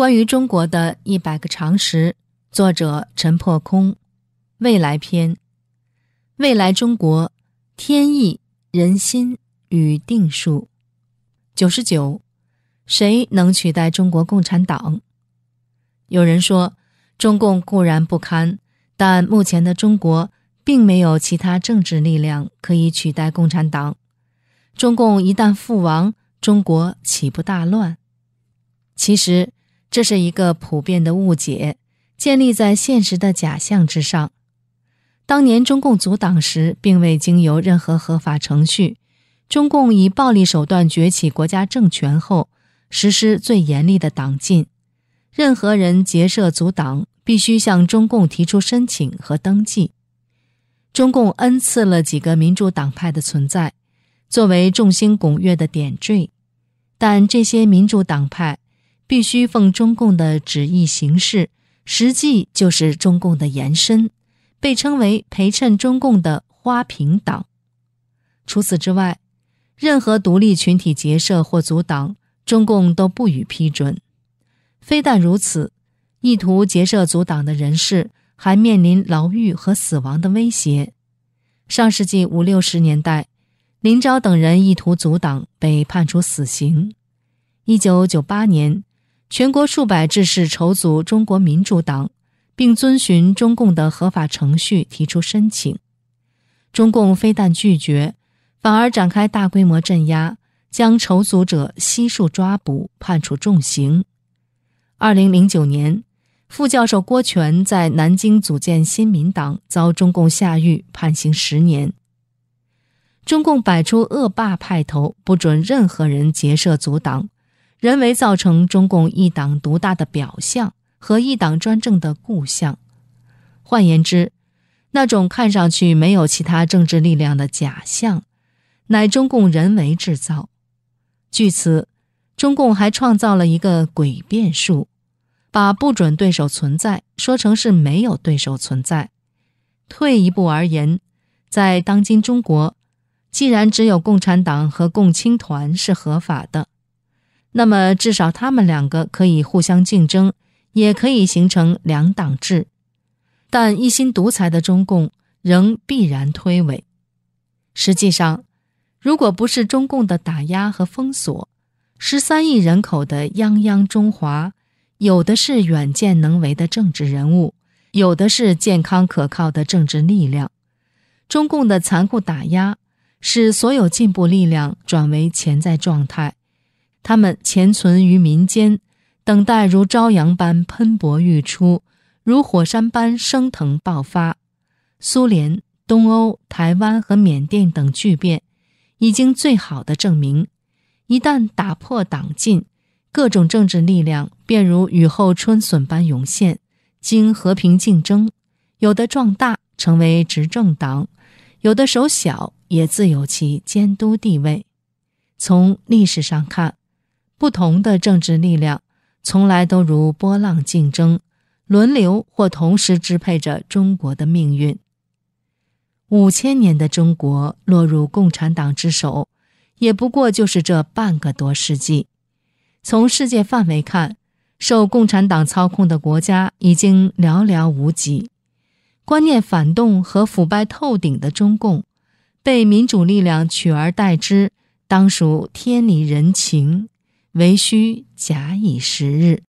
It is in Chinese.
关于中国的一百个常识，作者陈破空，未来篇，未来中国，天意、人心与定数。九十九，谁能取代中国共产党？有人说，中共固然不堪，但目前的中国并没有其他政治力量可以取代共产党。中共一旦覆亡，中国岂不大乱？其实。这是一个普遍的误解，建立在现实的假象之上。当年中共阻党时，并未经由任何合法程序。中共以暴力手段崛起国家政权后，实施最严厉的党禁，任何人结社阻党，必须向中共提出申请和登记。中共恩赐了几个民主党派的存在，作为众星拱月的点缀，但这些民主党派。必须奉中共的旨意行事，实际就是中共的延伸，被称为陪衬中共的花瓶党。除此之外，任何独立群体结社或组党，中共都不予批准。非但如此，意图结社组党的人士还面临牢狱和死亡的威胁。上世纪五六十年代，林昭等人意图组党，被判处死刑。一九九八年。全国数百志士筹组中国民主党，并遵循中共的合法程序提出申请。中共非但拒绝，反而展开大规模镇压，将筹组者悉数抓捕，判处重刑。二零零九年，副教授郭全在南京组建新民党，遭中共下狱，判刑十年。中共摆出恶霸派头，不准任何人结社组党。人为造成中共一党独大的表象和一党专政的固象，换言之，那种看上去没有其他政治力量的假象，乃中共人为制造。据此，中共还创造了一个诡辩术，把不准对手存在说成是没有对手存在。退一步而言，在当今中国，既然只有共产党和共青团是合法的。那么，至少他们两个可以互相竞争，也可以形成两党制。但一心独裁的中共仍必然推诿。实际上，如果不是中共的打压和封锁，十三亿人口的泱泱中华，有的是远见能为的政治人物，有的是健康可靠的政治力量。中共的残酷打压，使所有进步力量转为潜在状态。他们潜存于民间，等待如朝阳般喷薄欲出，如火山般升腾爆发。苏联、东欧、台湾和缅甸等巨变，已经最好的证明：一旦打破党禁，各种政治力量便如雨后春笋般涌现，经和平竞争，有的壮大成为执政党，有的手小也自有其监督地位。从历史上看。不同的政治力量从来都如波浪竞争，轮流或同时支配着中国的命运。五千年的中国落入共产党之手，也不过就是这半个多世纪。从世界范围看，受共产党操控的国家已经寥寥无几。观念反动和腐败透顶的中共，被民主力量取而代之，当属天理人情。唯需假以时日。